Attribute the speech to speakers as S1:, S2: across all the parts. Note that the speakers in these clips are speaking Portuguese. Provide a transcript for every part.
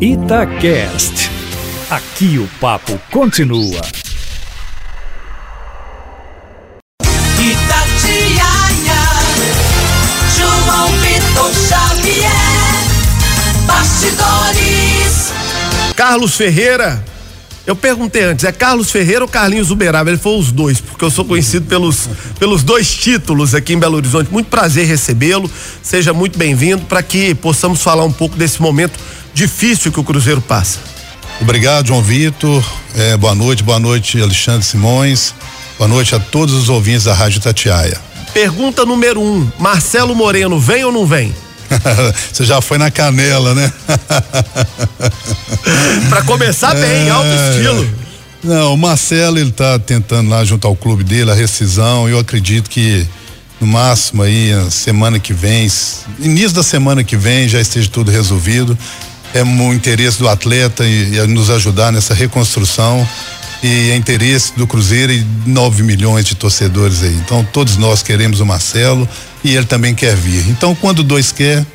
S1: Itacast. Aqui o papo continua.
S2: Itatiaia, João Vitor Xavier, Bastidores.
S3: Carlos Ferreira. Eu perguntei antes, é Carlos Ferreira ou Carlinhos Uberaba? Ele foi os dois, porque eu sou conhecido pelos, pelos dois títulos aqui em Belo Horizonte. Muito prazer recebê-lo. Seja muito bem-vindo para que possamos falar um pouco desse momento difícil que o Cruzeiro passa.
S4: Obrigado, João Vitor. É, boa noite, boa noite, Alexandre Simões. Boa noite a todos os ouvintes da Rádio Tatiaia.
S3: Pergunta número um: Marcelo Moreno vem ou não vem?
S4: Você já foi na canela, né?
S3: Para começar bem,
S4: É,
S3: alto estilo.
S4: Não, o Marcelo ele tá tentando lá junto ao clube dele a rescisão. Eu acredito que no máximo aí semana que vem, início da semana que vem já esteja tudo resolvido. É o interesse do atleta e, e nos ajudar nessa reconstrução e é interesse do Cruzeiro e 9 milhões de torcedores aí. Então todos nós queremos o Marcelo e ele também quer vir. Então quando dois quer,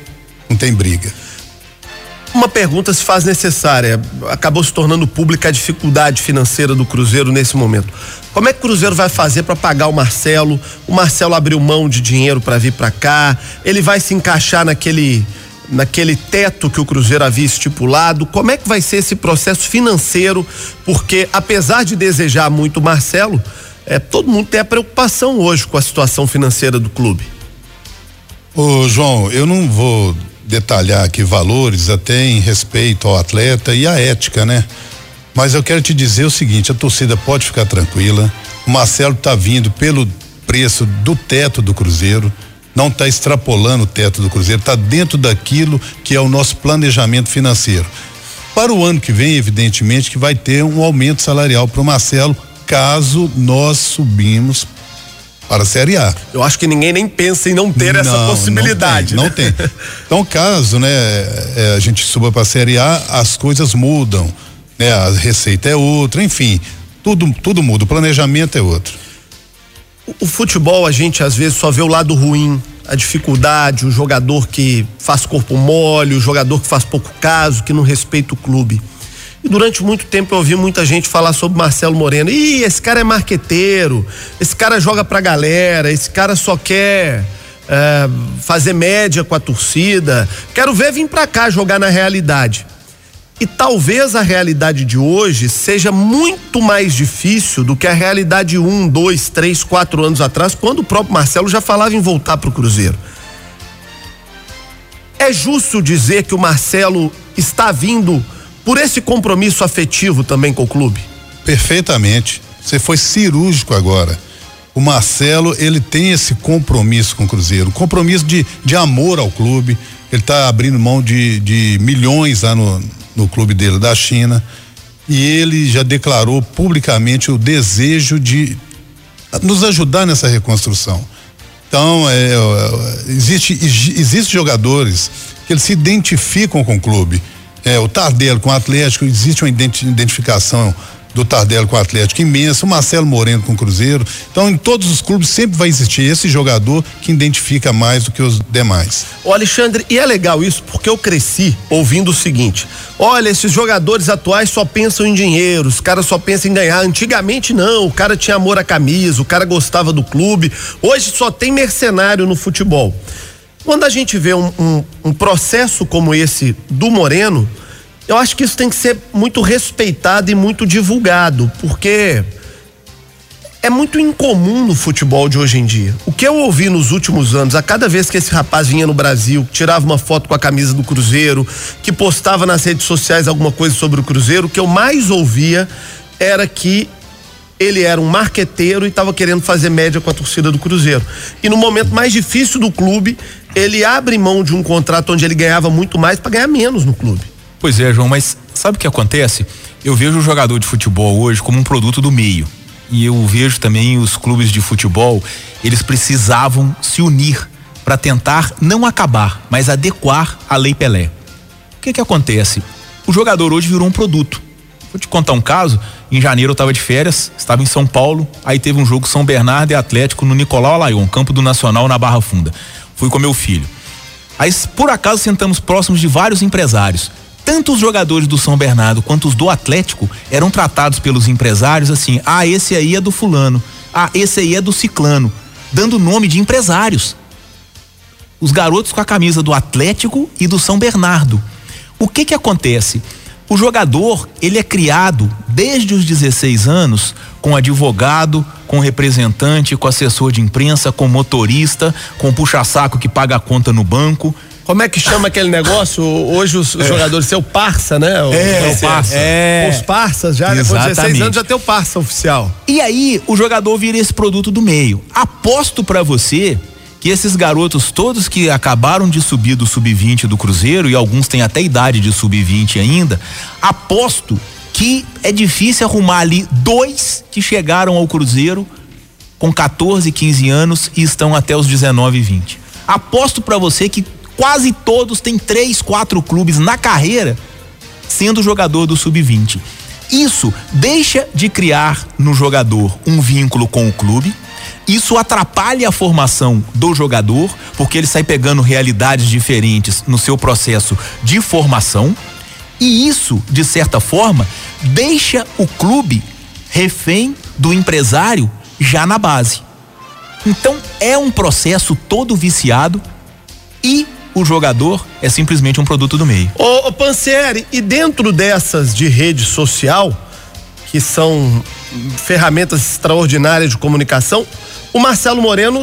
S4: não tem briga.
S3: Uma pergunta se faz necessária. Acabou se tornando pública a dificuldade financeira do Cruzeiro nesse momento. Como é que o Cruzeiro vai fazer para pagar o Marcelo? O Marcelo abriu mão de dinheiro para vir para cá. Ele vai se encaixar naquele naquele teto que o Cruzeiro havia estipulado. Como é que vai ser esse processo financeiro? Porque apesar de desejar muito Marcelo, é, todo mundo tem a preocupação hoje com a situação financeira do clube.
S4: Ô, João, eu não vou detalhar aqui valores, até em respeito ao atleta e à ética, né? Mas eu quero te dizer o seguinte: a torcida pode ficar tranquila. O Marcelo tá vindo pelo preço do teto do Cruzeiro, não está extrapolando o teto do Cruzeiro, está dentro daquilo que é o nosso planejamento financeiro. Para o ano que vem, evidentemente, que vai ter um aumento salarial para o Marcelo, caso nós subimos para a Série A.
S3: Eu acho que ninguém nem pensa em não ter essa
S4: Não,
S3: possibilidade.
S4: Não
S3: né?
S4: tem. Não tem. Então, caso, né, é, a gente suba para a Série A, as coisas mudam, né? A receita é outra, enfim, tudo tudo muda, o planejamento é outro.
S3: O futebol a gente às vezes só vê o lado ruim, a dificuldade, o jogador que faz corpo mole, o jogador que faz pouco caso, que não respeita o clube. E durante muito tempo eu ouvi muita gente falar sobre Marcelo Moreno. Ih, esse cara é marqueteiro, esse cara joga pra galera, esse cara só quer é, fazer média com a torcida. Quero ver vir pra cá jogar na realidade. E talvez a realidade de hoje seja muito mais difícil do que a realidade um, dois, três, quatro anos atrás, quando o próprio Marcelo já falava em voltar para o Cruzeiro. É justo dizer que o Marcelo está vindo por esse compromisso afetivo também com o clube?
S4: Perfeitamente. Você foi cirúrgico agora. O Marcelo, ele tem esse compromisso com o Cruzeiro, compromisso de, de amor ao clube. Ele está abrindo mão de, de milhões lá no, no clube dele da China. E ele já declarou publicamente o desejo de nos ajudar nessa reconstrução. Então, é, é, existe, existe jogadores que eles se identificam com o clube. É, o Tardello com o Atlético, existe uma identi- identificação do Tardello com o Atlético imensa, o Marcelo Moreno com o Cruzeiro. Então, em todos os clubes sempre vai existir esse jogador que identifica mais do que os demais.
S3: Ô Alexandre, e é legal isso porque eu cresci ouvindo o seguinte: olha, esses jogadores atuais só pensam em dinheiro, os caras só pensam em ganhar. Antigamente não, o cara tinha amor à camisa, o cara gostava do clube. Hoje só tem mercenário no futebol. Quando a gente vê um, um- um processo como esse do Moreno, eu acho que isso tem que ser muito respeitado e muito divulgado, porque é muito incomum no futebol de hoje em dia. O que eu ouvi nos últimos anos, a cada vez que esse rapaz vinha no Brasil, tirava uma foto com a camisa do Cruzeiro, que postava nas redes sociais alguma coisa sobre o Cruzeiro, o que eu mais ouvia era que ele era um marqueteiro e estava querendo fazer média com a torcida do Cruzeiro. E no momento mais difícil do clube, ele abre mão de um contrato onde ele ganhava muito mais para ganhar menos no clube.
S5: Pois é, João, mas sabe o que acontece? Eu vejo o jogador de futebol hoje como um produto do meio. E eu vejo também os clubes de futebol, eles precisavam se unir para tentar não acabar, mas adequar a Lei Pelé. O que que acontece? O jogador hoje virou um produto. Vou te contar um caso. Em janeiro eu estava de férias, estava em São Paulo, aí teve um jogo São Bernardo e Atlético no Nicolau Alaion, campo do Nacional na Barra Funda. Fui com meu filho. Aí, por acaso, sentamos próximos de vários empresários. Tanto os jogadores do São Bernardo quanto os do Atlético eram tratados pelos empresários assim: ah, esse aí é do fulano, ah, esse aí é do ciclano, dando nome de empresários. Os garotos com a camisa do Atlético e do São Bernardo. O que que acontece? O jogador, ele é criado desde os 16 anos com advogado, com representante, com assessor de imprensa, com motorista, com puxa-saco que paga a conta no banco.
S3: Como é que chama aquele negócio? Hoje os, os jogadores, seu parça, né? O,
S5: É,
S3: o parça.
S5: é.
S3: Os parças já, com 16
S5: Exatamente.
S3: anos já tem o parça oficial.
S5: E aí o jogador vira esse produto do meio. Aposto pra você que esses garotos todos que acabaram de subir do sub-20 do Cruzeiro e alguns têm até idade de sub-20 ainda, aposto que é difícil arrumar ali dois que chegaram ao Cruzeiro com 14, 15 anos e estão até os 19 e 20. Aposto pra você que quase todos têm três, quatro clubes na carreira sendo jogador do sub-20. Isso deixa de criar no jogador um vínculo com o clube. Isso atrapalha a formação do jogador, porque ele sai pegando realidades diferentes no seu processo de formação. E isso, de certa forma, deixa o clube refém do empresário já na base. Então é um processo todo viciado e o jogador é simplesmente um produto do meio.
S3: Ô, ô Pansieri, e dentro dessas de rede social, que são ferramentas extraordinárias de comunicação, o Marcelo Moreno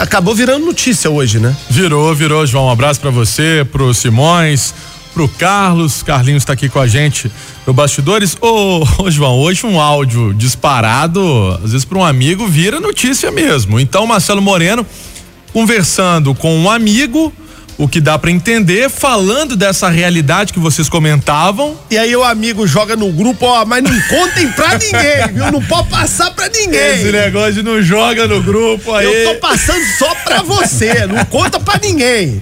S3: acabou virando notícia hoje, né?
S6: Virou, virou, João. Um abraço pra você, pro Simões, pro Carlos. Carlinhos tá aqui com a gente no Bastidores. Ô, ô, João, hoje um áudio disparado, às vezes pra um amigo, vira notícia mesmo. Então, Marcelo Moreno conversando com um amigo, o que dá pra entender, falando dessa realidade que vocês comentavam.
S3: E aí o amigo joga no grupo, ó, mas não contem pra ninguém, viu? Não pode passar pra
S6: Esse
S3: ninguém.
S6: negócio de não joga no grupo aí.
S3: Eu tô passando só pra você, não conta pra ninguém.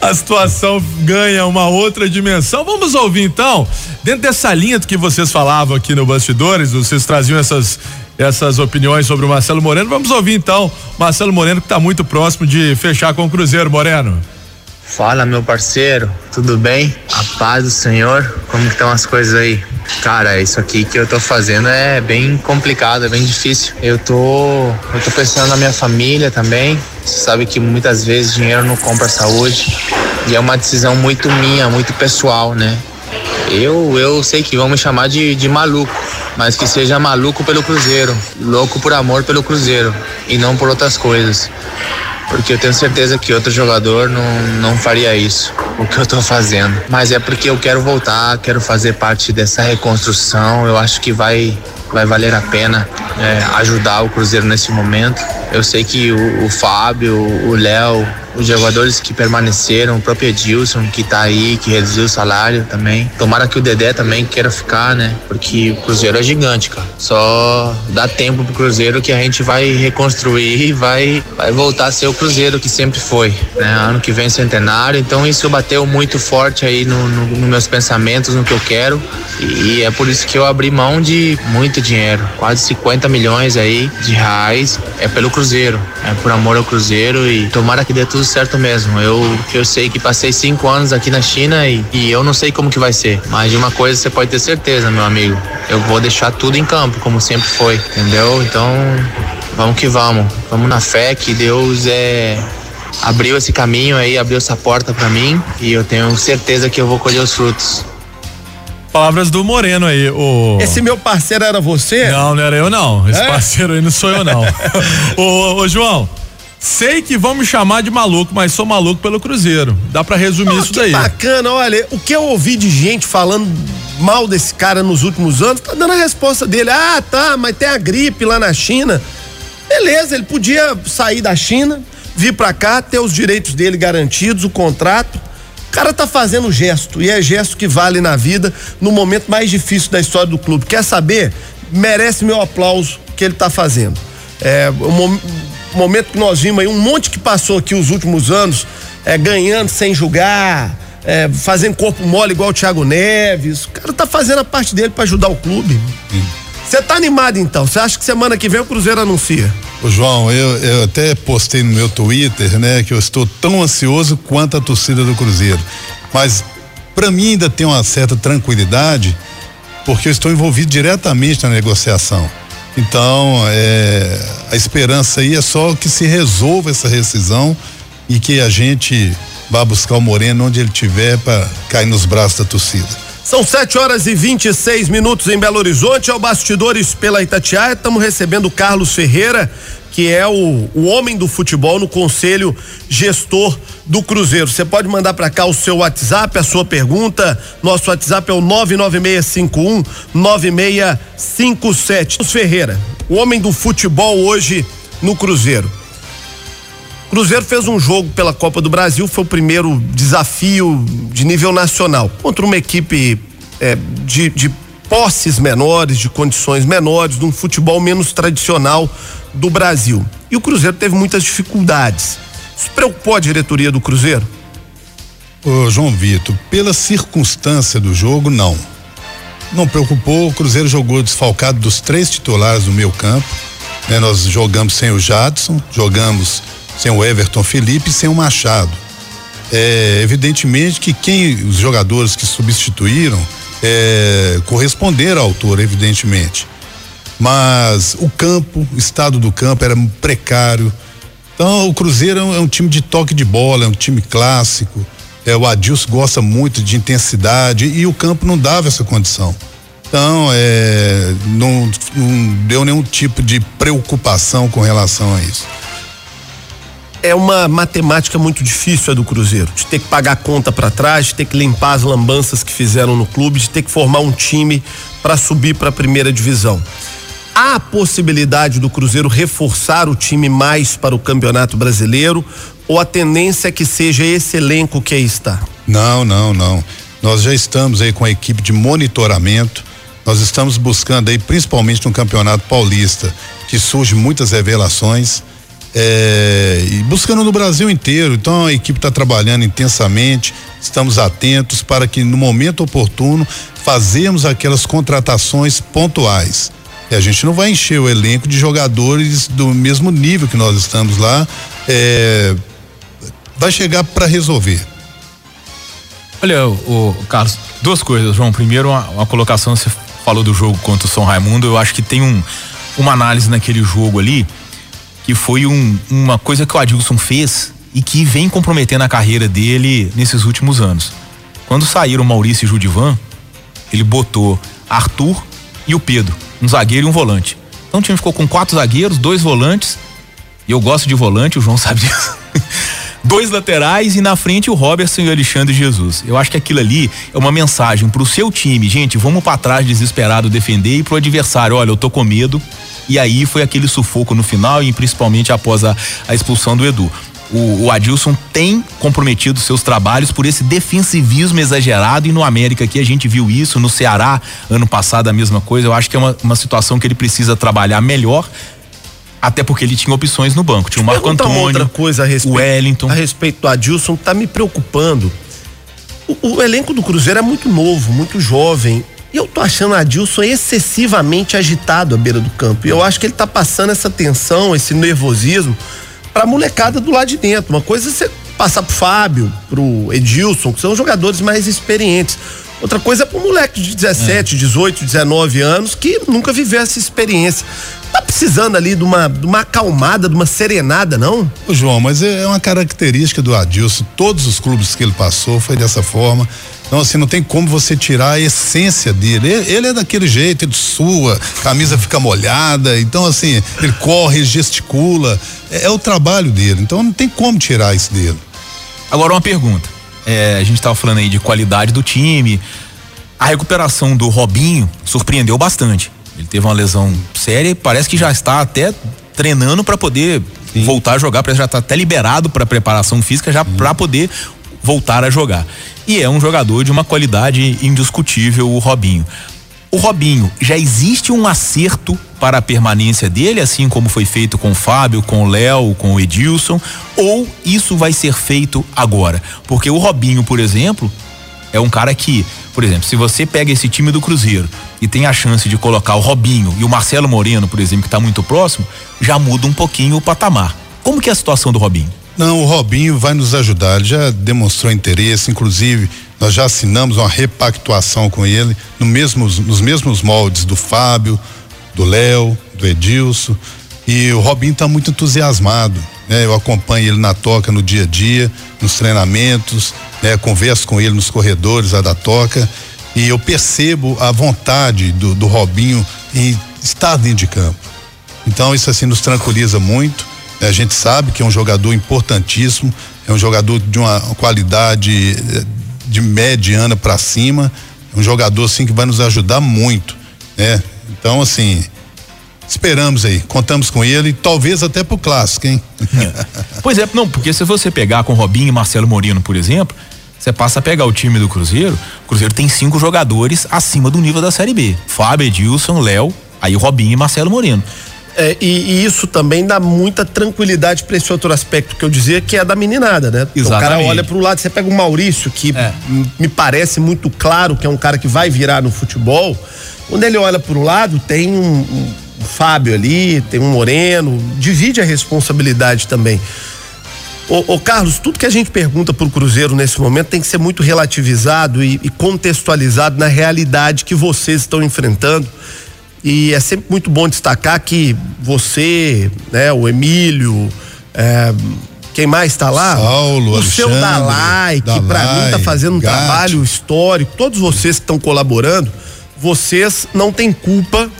S6: a situação ganha uma outra dimensão. Vamos ouvir então, dentro dessa linha do que vocês falavam aqui no Bastidores, vocês traziam essas essas opiniões sobre o Marcelo Moreno. Vamos ouvir então Marcelo Moreno que está muito próximo de fechar com o Cruzeiro, Moreno.
S7: Fala, meu parceiro, tudo bem? A paz do Senhor, como estão as coisas aí? Cara, isso aqui que eu tô fazendo é bem complicado, é bem difícil. Eu tô, eu tô pensando na minha família também. Você sabe que muitas vezes dinheiro não compra saúde. E é uma decisão muito minha, muito pessoal, né? Eu, eu sei que vão me chamar de, de maluco, mas que seja maluco pelo Cruzeiro, louco por amor pelo Cruzeiro e não por outras coisas. Porque eu tenho certeza que outro jogador não, não faria isso, o que eu tô fazendo. Mas é porque eu quero voltar, quero fazer parte dessa reconstrução. Eu acho que vai, vai valer a pena é, ajudar o Cruzeiro nesse momento. Eu sei que o, o Fábio, o Léo, os jogadores que permaneceram, o próprio Edilson que tá aí, que reduziu o salário também. Tomara que o Dedé também queira ficar, né? Porque o Cruzeiro é gigante, cara. Só dá tempo pro Cruzeiro que a gente vai reconstruir e vai, vai voltar a ser o Cruzeiro que sempre foi, né? Ano que vem centenário, então isso bateu muito forte aí no, no, nos meus pensamentos, no que eu quero. E é por isso que eu abri mão de muito dinheiro, quase 50 milhões aí de reais. É pelo Cruzeiro, é por amor ao Cruzeiro e tomara que dê tudo certo mesmo. Eu, eu sei que passei cinco anos aqui na China e, e eu não sei como que vai ser, mas de uma coisa você pode ter certeza, meu amigo. Eu vou deixar tudo em campo, como sempre foi, entendeu? Então, vamos que vamos. Vamos na fé que Deus é abriu esse caminho aí, abriu essa porta pra mim e eu tenho certeza que eu vou colher os frutos.
S6: Palavras do Moreno aí, o.
S3: Esse meu parceiro era você?
S6: Não, não era eu não. Esse
S3: É?
S6: parceiro aí não sou eu não. ô, ô, João, sei que vão me chamar de maluco, mas sou maluco pelo Cruzeiro. Dá pra resumir
S3: Pô,
S6: isso
S3: que
S6: daí.
S3: bacana, olha, o que eu ouvi de gente falando mal desse cara nos últimos anos, tá dando a resposta dele. Ah, tá, mas tem a gripe lá na China. Beleza, ele podia sair da China, vir pra cá, ter os direitos dele garantidos, o contrato. O cara tá fazendo gesto, e é gesto que vale na vida, no momento mais difícil da história do clube. Quer saber? Merece meu aplauso que ele tá fazendo. É, momento que nós vimos aí, um monte que passou aqui os últimos anos, é, ganhando sem julgar, é, fazendo corpo mole igual o Thiago Neves. O cara tá fazendo a parte dele pra ajudar o clube. Você tá animado então? Você acha que semana que vem o Cruzeiro anuncia?
S4: Ô João, eu, eu até postei no meu Twitter, né, que eu estou tão ansioso quanto a torcida do Cruzeiro. Mas Para mim ainda tem uma certa tranquilidade, porque eu estou envolvido diretamente na negociação. Então, é, a esperança aí é só que se resolva essa rescisão e que a gente vá buscar o Moreno onde ele estiver para cair nos braços da torcida.
S3: São 7 horas e 26 minutos em Belo Horizonte, ao Bastidores pela Itatiaia. Estamos recebendo o Carlos Ferreira, que é o, o homem do futebol no conselho gestor do Cruzeiro. Você pode mandar para cá o seu WhatsApp, a sua pergunta. Nosso WhatsApp é o 99651 9657. Carlos Ferreira, o homem do futebol hoje no Cruzeiro. Cruzeiro fez um jogo pela Copa do Brasil, foi o primeiro desafio de nível nacional contra uma equipe é, de, de posses menores, de condições menores, de um futebol menos tradicional do Brasil. E o Cruzeiro teve muitas dificuldades. Isso preocupou a diretoria do Cruzeiro?
S4: Ô, João Vitor, pela circunstância do jogo, não. Não preocupou, o Cruzeiro jogou desfalcado dos três titulares do meio campo. Né? Nós jogamos sem o Jadson, jogamos sem o Everton Felipe e sem o Machado. É, evidentemente que quem os jogadores que substituíram é, corresponderam à altura, evidentemente. Mas o campo, o estado do campo era precário. Então o Cruzeiro é um, é um time de toque de bola, é um time clássico. É, o Adilson gosta muito de intensidade e o campo não dava essa condição. Então, é, não, não deu nenhum tipo de preocupação com relação a isso
S3: é uma matemática muito difícil a do Cruzeiro, de ter que pagar a conta para trás, de ter que limpar as lambanças que fizeram no clube, de ter que formar um time para subir para a primeira divisão. Há a possibilidade do Cruzeiro reforçar o time mais para o Campeonato Brasileiro ou a tendência é que seja esse elenco que aí está?
S4: Não, não, não. Nós já estamos aí com a equipe de monitoramento. Nós estamos buscando aí, principalmente no Campeonato Paulista, que surge muitas revelações é, e buscando no Brasil inteiro. Então a equipe está trabalhando intensamente, estamos atentos para que no momento oportuno fazemos aquelas contratações pontuais. A gente não vai encher o elenco de jogadores do mesmo nível que nós estamos lá. É, vai chegar para resolver.
S5: Olha, o, o, Carlos, duas coisas, João. Primeiro, uma, uma, colocação, você falou do jogo contra o São Raimundo. Eu acho que tem um, uma análise naquele jogo ali que foi um, uma coisa que o Adilson fez e que vem comprometendo a carreira dele nesses últimos anos. Quando saíram Maurício e Judivan, ele botou Arthur e o Pedro, um zagueiro e um volante. Então o time ficou com quatro zagueiros, dois volantes, e eu gosto de volante, o João sabe disso. dois laterais e na frente o Robertson e o Alexandre Jesus. Eu acho que aquilo ali é uma mensagem pro seu time, gente, vamos para trás desesperado defender e pro adversário, olha, eu tô com medo, e aí foi aquele sufoco no final e principalmente após a, a expulsão do Edu. O, o, Adilson tem comprometido seus trabalhos por esse defensivismo exagerado e no América aqui a gente viu isso, no Ceará ano passado a mesma coisa. Eu acho que é uma, uma situação que ele precisa trabalhar melhor. Até porque ele tinha opções no banco. Tinha o Marco Antônio,
S3: outra coisa a respeito,
S5: o Wellington.
S3: A respeito do Adilson, tá me preocupando. O, o elenco do Cruzeiro é muito novo, muito jovem. E eu tô achando Adilson excessivamente agitado à beira do campo. E eu acho que ele tá passando essa tensão, esse nervosismo pra molecada do lado de dentro. Uma coisa é você passar pro Fábio, pro Edilson, que são jogadores mais experientes. Outra coisa é pro moleque de 17, é. 18, 19 anos que nunca viveu essa experiência. Tá precisando ali de uma, de uma acalmada, de uma serenada, não?
S4: Ô João, mas é uma característica do Adilson. Todos os clubes que ele passou foi dessa forma. Então, assim, não tem como você tirar a essência dele. Ele, ele é daquele jeito, ele sua, camisa fica molhada. Então, assim, ele corre, gesticula. É, é, o trabalho dele. Então, não tem como tirar isso dele.
S5: Agora, uma pergunta. É, a gente estava falando aí de qualidade do time. A recuperação do Robinho surpreendeu bastante. Ele teve uma lesão séria e parece que já está até treinando para poder Sim. voltar a jogar, parece que já está até liberado para preparação física já para poder voltar a jogar. E é um jogador de uma qualidade indiscutível, o Robinho. O Robinho, já existe um acerto para a permanência dele, assim como foi feito com o Fábio, com o Léo, com o Edilson, ou isso vai ser feito agora? Porque o Robinho, por exemplo, é um cara que, por exemplo, se você pega esse time do Cruzeiro e tem a chance de colocar o Robinho e o Marcelo Moreno, por exemplo, que está muito próximo, já muda um pouquinho o patamar. Como que é a situação do Robinho?
S4: Não, o Robinho vai nos ajudar, ele já demonstrou interesse, inclusive Nós já assinamos uma repactuação com ele no mesmos, nos mesmos moldes do Fábio, do Léo, do Edilson. E o Robinho está muito entusiasmado. Né? Eu acompanho ele na toca no dia a dia, nos treinamentos, né? converso com ele nos corredores da toca. E eu percebo a vontade do, do Robinho em estar dentro de campo. Então isso assim nos tranquiliza muito. A gente sabe que é um jogador importantíssimo, é um jogador de uma qualidade eh, de mediana para cima, um jogador assim que vai nos ajudar muito, né? Então assim, esperamos aí, contamos com ele, talvez até pro clássico, hein?
S5: Pois é, não, porque se você pegar com Robinho e Marcelo Moreno, por exemplo, você passa a pegar o time do Cruzeiro, o Cruzeiro tem cinco jogadores acima do nível da Série B. Fábio, Edilson, Léo, aí Robinho e Marcelo Moreno.
S3: É, e, e isso também dá muita tranquilidade para esse outro aspecto que eu dizia, que é da meninada, né? O cara
S5: Exatamente.
S3: olha pro lado, você pega o Maurício, que
S5: É.
S3: me parece muito claro que é um cara que vai virar no futebol. Quando ele olha pro lado, tem um, um- um Fábio ali, tem um Moreno, divide a responsabilidade também. Ô, ô, Carlos, tudo que a gente pergunta pro Cruzeiro nesse momento tem que ser muito relativizado e, e contextualizado na realidade que vocês estão enfrentando. E é sempre muito bom destacar que você, né, o Emílio, é, quem mais está lá?
S4: Saulo,
S3: o seu
S4: Alexandre,
S3: Dalai, que para mim tá fazendo um
S4: Gatti.
S3: trabalho histórico. Todos vocês que estão colaborando, vocês não têm culpa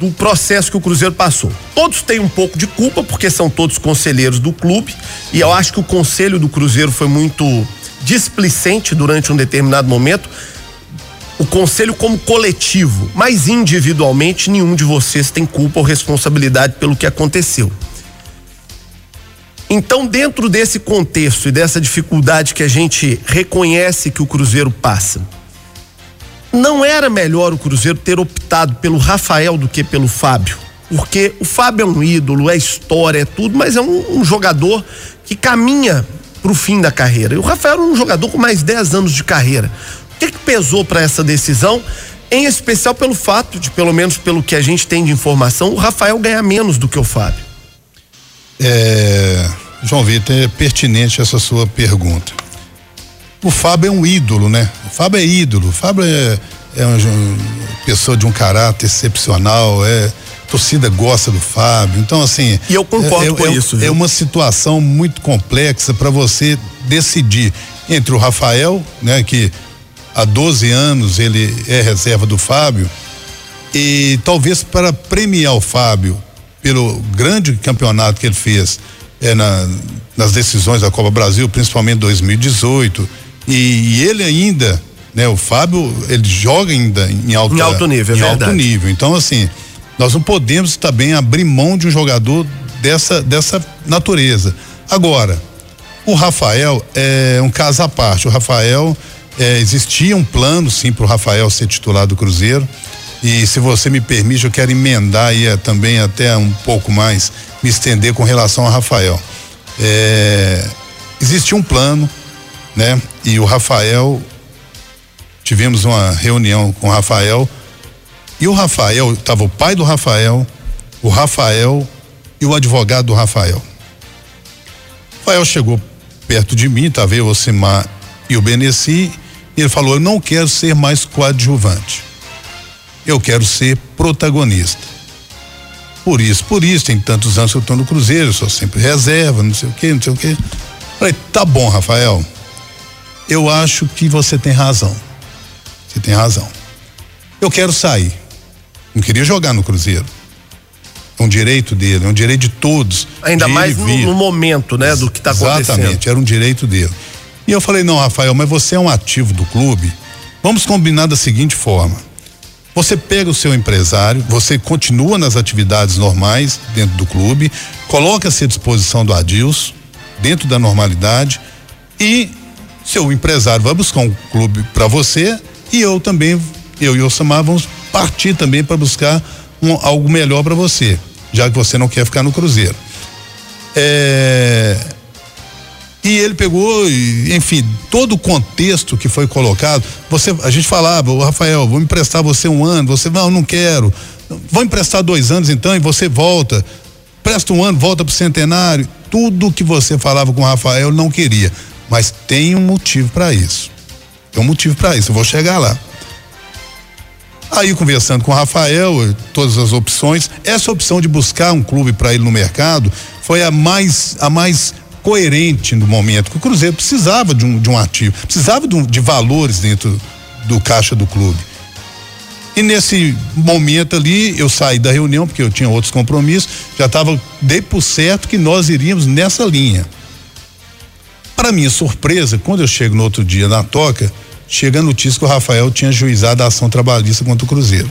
S3: do processo que o Cruzeiro passou. Todos têm um pouco de culpa, porque são todos conselheiros do clube, e eu acho que o conselho do Cruzeiro foi muito displicente durante um determinado momento. O conselho como coletivo, mas individualmente nenhum de vocês tem culpa ou responsabilidade pelo que aconteceu. Então, dentro desse contexto e dessa dificuldade que a gente reconhece que o Cruzeiro passa, não era melhor o Cruzeiro ter optado pelo Rafael do que pelo Fábio? Porque o Fábio é um ídolo, é história, é tudo, mas é um, um jogador que caminha pro fim da carreira. E o Rafael era um jogador com mais 10 anos de carreira. O que, que pesou para essa decisão? Em especial pelo fato de, pelo menos pelo que a gente tem de informação, o Rafael ganhar menos do que o Fábio.
S4: É, João Vitor, é pertinente essa sua pergunta. O Fábio é um ídolo, né? O Fábio é ídolo. O Fábio é, é uma pessoa de um caráter excepcional, é a torcida gosta do Fábio. Então, assim.
S3: E eu concordo
S4: é,
S3: com
S4: é-
S3: isso,
S4: É
S3: viu?
S4: uma situação muito complexa para você decidir entre o Rafael, né, que há 12 anos ele é reserva do Fábio, e talvez para premiar o Fábio pelo grande campeonato que ele fez é, na- nas decisões da Copa Brasil, principalmente 2018, e, e ele ainda, né, o Fábio, ele joga ainda em alta,
S3: Em alto nível, é
S4: em alto
S3: verdade.
S4: nível. Então, assim, nós não podemos também abrir mão de um jogador dessa, dessa natureza. Agora, o Rafael é um caso à parte. O Rafael, é, existia um plano, sim, para o Rafael ser titular do Cruzeiro. E se você me permite, eu quero emendar aí é, também até um pouco mais, me estender com relação ao Rafael. É, existia um plano, né? E o Rafael, tivemos uma reunião com o Rafael. E o Rafael, estava o pai do Rafael, o Rafael e o advogado do Rafael. O Rafael chegou perto de mim, estava eu, o Simar e o Beneci, e ele falou: Eu não quero ser mais coadjuvante. Eu quero ser protagonista. Por isso, por isso, tem tantos anos que eu estou no Cruzeiro, eu sou sempre reserva, não sei o quê, não sei o quê. Falei, tá bom, Rafael. Eu acho que você tem razão. Você tem razão. Eu quero sair. Não queria jogar no Cruzeiro. É um direito dele, é um direito de todos.
S3: Ainda
S4: de
S3: mais no, no momento, né, do que tá acontecendo.
S4: Exatamente, era um direito dele. E eu falei, não, Rafael, mas você é um ativo do clube. Vamos combinar da seguinte forma. Você pega o seu empresário, você continua nas atividades normais dentro do clube, coloca-se à disposição do Adilson, dentro da normalidade, e seu empresário vai buscar um clube para você e eu também, eu e o Samar vamos partir também para buscar um- algo melhor para você, já que você não quer ficar no Cruzeiro. É, e ele pegou, e, enfim, todo o contexto que foi colocado. Você, a gente falava, o Rafael, vou emprestar você um ano. Você, não, não quero. Vou emprestar dois anos então e você volta. Presta um ano, volta pro centenário. Tudo que você falava com o Rafael, não queria. Mas tem um motivo para isso. Tem um motivo para isso, eu vou chegar lá. Aí conversando com o Rafael, todas as opções, essa opção de buscar um clube para ele no mercado foi a mais a mais coerente no momento, que o Cruzeiro precisava de um, de um ativo, precisava de, um, de valores dentro do caixa do clube. E nesse momento ali, eu saí da reunião, porque eu tinha outros compromissos, já estava, dei por certo que nós iríamos nessa linha. Para minha surpresa, quando eu chego no outro dia na toca, chega a notícia que o Rafael tinha juizado a ação trabalhista contra o Cruzeiro.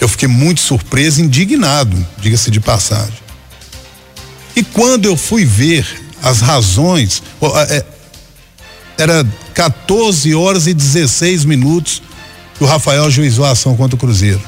S4: Eu fiquei muito surpreso, indignado, diga-se de passagem. E quando eu fui ver as razões, é, era 14 horas e 16 minutos que o Rafael juizou a ação contra o Cruzeiro.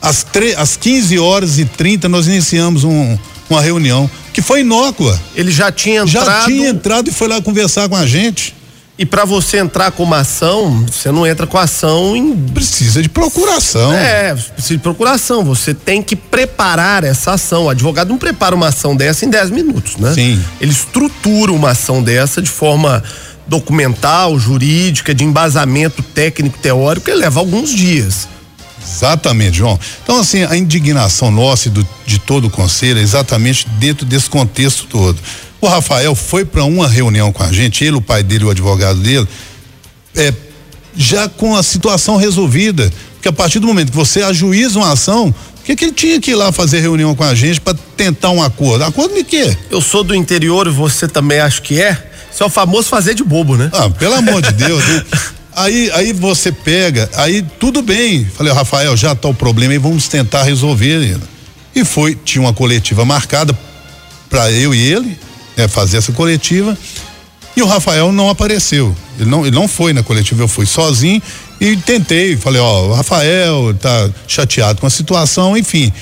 S4: Às, às 15 horas e 30 nós iniciamos um, uma reunião que foi inócua.
S3: Ele já tinha entrado.
S4: Já tinha entrado e foi lá conversar com a gente.
S3: E para você entrar com uma ação, você não entra com ação em.
S4: Precisa de procuração.
S3: É, precisa de procuração. Você tem que preparar essa ação. O advogado não prepara uma ação dessa em 10 minutos, né?
S4: Sim.
S3: Ele estrutura uma ação dessa de forma documental, jurídica, de embasamento técnico, teórico, ele leva alguns dias.
S4: Exatamente, João. Então, assim, a indignação nossa e do, de todo o conselho é exatamente dentro desse contexto todo. O Rafael foi para uma reunião com a gente, ele, o pai dele, o advogado dele, é, já com a situação resolvida. Porque a partir do momento que você ajuiza uma ação, o que, que ele tinha que ir lá fazer reunião com a gente para tentar um acordo? Acordo de quê?
S3: Eu sou do interior e você também acho que é. Isso é o famoso fazer de bobo, né?
S4: Ah, pelo amor de Deus. Aí, aí você pega, aí tudo bem. Falei, Rafael, já tá o problema e vamos tentar resolver. E foi, tinha uma coletiva marcada para eu e ele né, fazer essa coletiva. E o Rafael não apareceu. Ele não, ele não foi na coletiva, eu fui sozinho e tentei. Falei, ó, o Rafael tá chateado com a situação, enfim.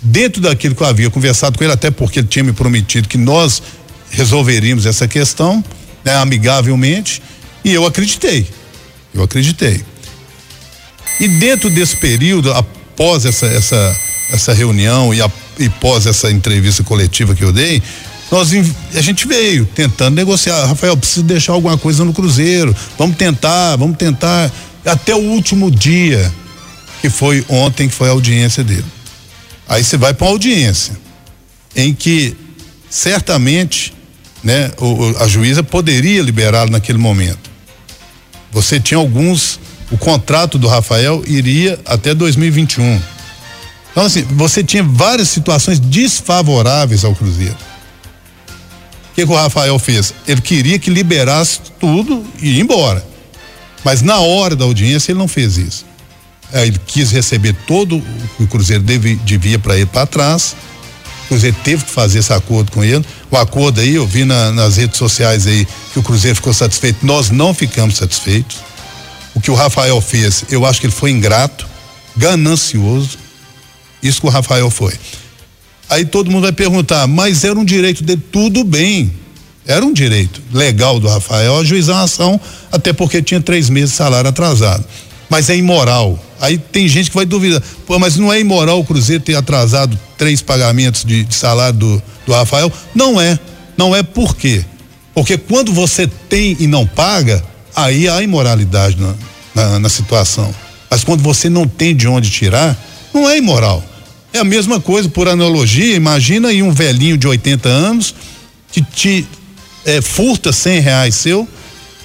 S4: Dentro daquilo que eu havia conversado com ele, até porque ele tinha me prometido que nós resolveríamos essa questão, né, amigavelmente, e eu acreditei. Eu acreditei. E dentro desse período, após essa essa essa reunião e, a, e após essa entrevista coletiva que eu dei, nós a gente veio tentando negociar. Rafael, preciso deixar alguma coisa no Cruzeiro. Vamos tentar, vamos tentar até o último dia, que foi ontem que foi a audiência dele. Aí você vai para uma audiência em que certamente, né, o, a juíza poderia liberá-lo naquele momento. Você tinha alguns, o contrato do Rafael iria até 2021. Então assim, você tinha várias situações desfavoráveis ao Cruzeiro. O que, que o Rafael fez? Ele queria que liberasse tudo e ir embora. Mas na hora da audiência ele não fez isso. Aí ele quis receber todo o que o Cruzeiro deve, devia para ele para trás. O Cruzeiro teve que fazer esse acordo com ele. O acordo aí, eu vi na, nas redes sociais aí que o Cruzeiro ficou satisfeito. Nós não ficamos satisfeitos. O que o Rafael fez, eu acho que ele foi ingrato, ganancioso. Isso que o Rafael foi. Aí todo mundo vai perguntar, mas era um direito dele, tudo bem. Era um direito legal do Rafael ajuizar uma ação, até porque tinha três meses de salário atrasado. Mas é imoral. Aí tem gente que vai duvidar. Pô, mas não é imoral o Cruzeiro ter atrasado três pagamentos de, de salário do, do Rafael? Não é. Não é por quê? Porque quando você tem e não paga, aí há imoralidade na, na, na situação. Mas quando você não tem de onde tirar, não é imoral. É a mesma coisa, por analogia, imagina aí um velhinho de 80 anos que te é, furta 100 reais seu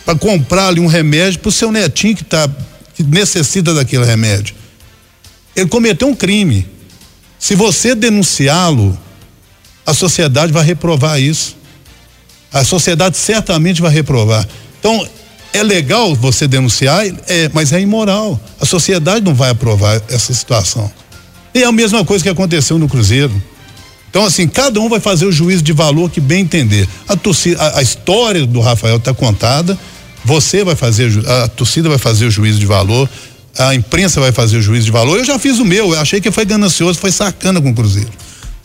S4: para comprar ali um remédio para o seu netinho que tá que necessita daquele remédio. Ele cometeu um crime. Se você denunciá-lo, a sociedade vai reprovar isso. A sociedade certamente vai reprovar. Então, é legal você denunciar, é, mas é imoral. A sociedade não vai aprovar essa situação. E é a mesma coisa que aconteceu no Cruzeiro. Então, assim, cada um vai fazer o juízo de valor que bem entender. A, torcida, a, a história do Rafael está contada, você vai fazer, a torcida vai fazer o juízo de valor, a imprensa vai fazer o juízo de valor. Eu já fiz o meu, eu achei que foi ganancioso, foi sacana com o Cruzeiro.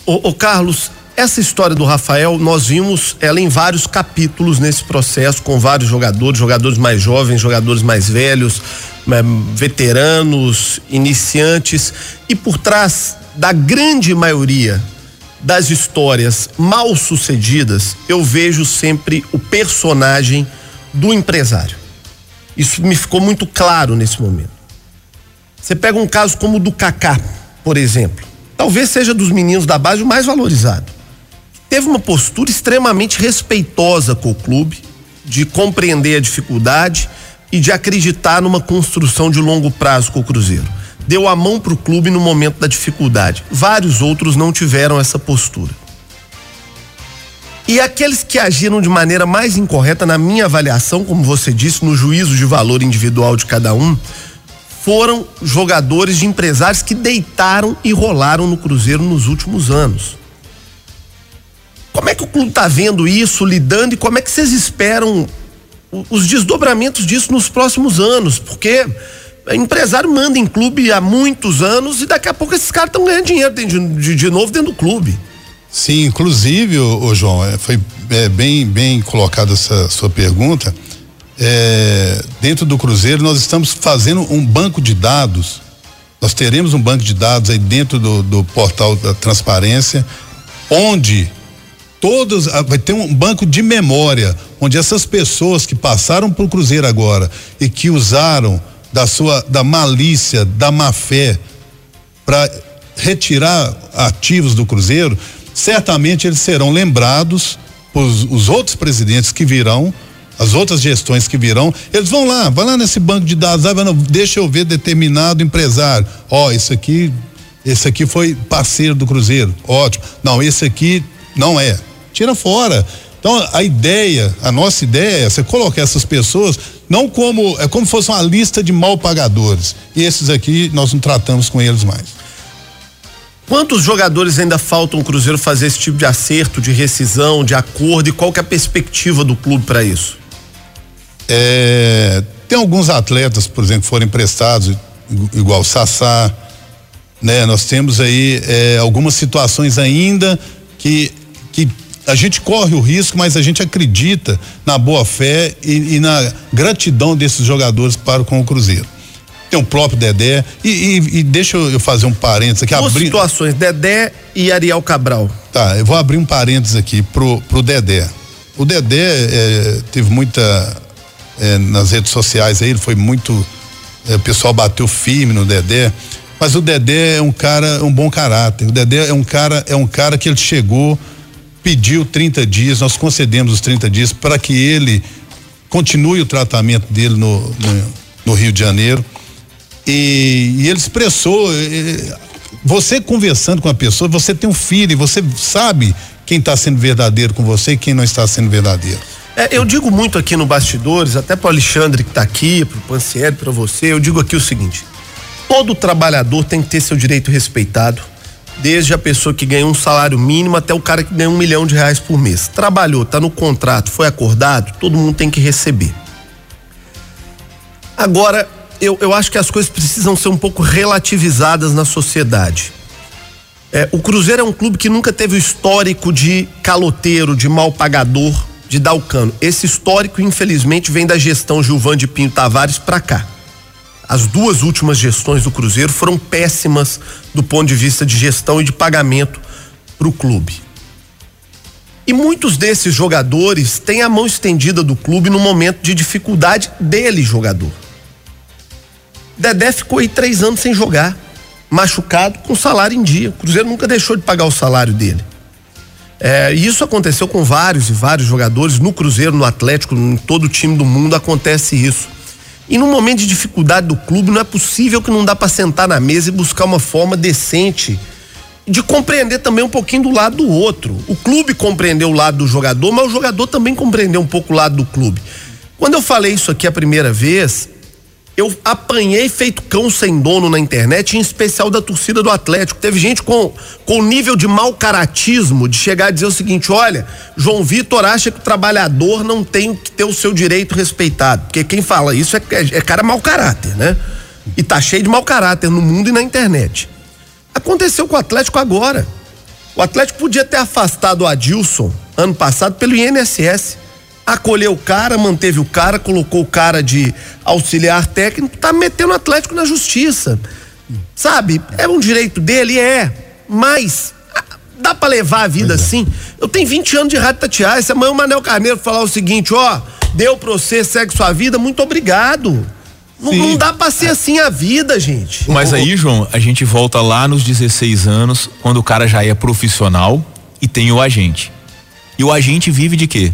S3: Ô, ô Carlos, essa história do Rafael, nós vimos ela em vários capítulos nesse processo, com vários jogadores, jogadores mais jovens, jogadores mais velhos, né, veteranos, iniciantes, e por trás da grande maioria das histórias mal sucedidas, eu vejo sempre o personagem do empresário. Isso me ficou muito claro nesse momento. Você pega um caso como o do Kaká, por exemplo. Talvez seja dos meninos da base o mais valorizado. Teve uma postura extremamente respeitosa com o clube, de compreender a dificuldade e de acreditar numa construção de longo prazo com o Cruzeiro. Deu a mão para o clube no momento da dificuldade. Vários outros não tiveram essa postura. E aqueles que agiram de maneira mais incorreta, na minha avaliação, como você disse, no juízo de valor individual de cada um, foram jogadores de empresários que deitaram e rolaram no Cruzeiro nos últimos anos. Como é que o clube está vendo isso, lidando e como é que vocês esperam os desdobramentos disso nos próximos anos? Porque empresário manda em clube há muitos anos e daqui a pouco esses caras estão ganhando dinheiro de, de, de novo dentro do clube.
S4: Sim, inclusive, ô, ô João, é, foi é, bem, bem colocada essa sua pergunta. É, dentro do Cruzeiro, nós estamos fazendo um banco de dados. Nós teremos um banco de dados aí dentro do, do portal da transparência, onde todos ah, vai ter um banco de memória, onde essas pessoas que passaram para o Cruzeiro agora e que usaram da sua da malícia, da má fé para retirar ativos do Cruzeiro, certamente eles serão lembrados, os, os outros presidentes que virão, as outras gestões que virão, eles vão lá, vai lá nesse banco de dados, ah, não, deixa eu ver determinado empresário. Ó, oh, esse aqui, esse aqui foi parceiro do Cruzeiro, ótimo. Não, esse aqui não é. Tira fora. Então a ideia, a nossa ideia é é colocar essas pessoas não como é como fosse uma lista de mal pagadores. E esses aqui nós não tratamos com eles mais.
S3: Quantos jogadores ainda faltam o Cruzeiro fazer esse tipo de acerto, de rescisão, de acordo e qual que é a perspectiva do clube para isso?
S4: É, tem alguns atletas, por exemplo, que foram emprestados, igual o Sassá, né? Nós temos aí é, algumas situações ainda que que a gente corre o risco, mas a gente acredita na boa fé e, e na gratidão desses jogadores para com o Cruzeiro tem o próprio Dedé. E, e, e deixa eu fazer um parênteses aqui.
S3: Duas abrir... situações, Dedé e Ariel Cabral.
S4: Tá, eu vou abrir um parênteses aqui pro, pro Dedé. O Dedé é, teve muita. É, nas redes sociais aí, ele foi muito. É, o pessoal bateu firme no Dedé. Mas o Dedé é um cara, um bom caráter. O Dedé é um cara, é um cara que ele chegou, pediu 30 dias, nós concedemos os 30 dias para que ele continue o tratamento dele no, no, no Rio de Janeiro. E, e ele expressou. você conversando com a pessoa, você tem um filho, você sabe quem está sendo verdadeiro com você e quem não está sendo verdadeiro.
S3: É, eu digo muito aqui no bastidores, até para o Alexandre que está aqui, para o Pancieri, para você, eu digo aqui o seguinte: todo trabalhador tem que ter seu direito respeitado, desde a pessoa que ganha um salário mínimo até o cara que ganha um milhão de reais por mês. Trabalhou, está no contrato, foi acordado, todo mundo tem que receber. Agora, eu, eu acho que as coisas precisam ser um pouco relativizadas na sociedade. É, o Cruzeiro é um clube que nunca teve o histórico de caloteiro, de mal pagador, de dar o cano. Esse histórico, infelizmente, vem da gestão Gilvan de Pinho Tavares para cá. As duas últimas gestões do Cruzeiro foram péssimas do ponto de vista de gestão e de pagamento para o clube. E muitos desses jogadores têm a mão estendida do clube no momento de dificuldade dele, jogador. Dedé ficou aí três anos sem jogar, machucado, com salário em dia. O Cruzeiro nunca deixou de pagar o salário dele. É, isso aconteceu com vários e vários jogadores no Cruzeiro, no Atlético, em todo time do mundo acontece isso. E no momento de dificuldade do clube, não é possível que não dá para sentar na mesa e buscar uma forma decente de compreender também um pouquinho do lado do outro. O clube compreendeu o lado do jogador, mas o jogador também compreendeu um pouco o lado do clube. Quando eu falei isso aqui a primeira vez, eu apanhei feito cão sem dono na internet, em especial da torcida do Atlético. Teve gente com, com nível de mau caratismo de chegar a dizer o seguinte: olha, João Vitor acha que o trabalhador não tem que ter o seu direito respeitado. Porque quem fala isso é, é, é cara mau caráter, né? E tá cheio de mau caráter no mundo e na internet. Aconteceu com o Atlético agora. O Atlético podia ter afastado o Adilson ano passado pelo INSS acolheu o cara, manteve o cara, colocou o cara de auxiliar técnico, tá metendo o Atlético na justiça. Sabe? É um direito dele, é. Mas dá para levar a vida é. assim? Eu tenho 20 anos de rádio Tatiá. Se amanhã o Manel Carneiro falar o seguinte, ó, deu pra você, segue sua vida, muito obrigado. Não, não dá pra ser assim a vida, gente.
S5: Mas aí, João, a gente volta lá nos 16 anos, quando o cara já é profissional e tem o agente. E o agente vive de quê?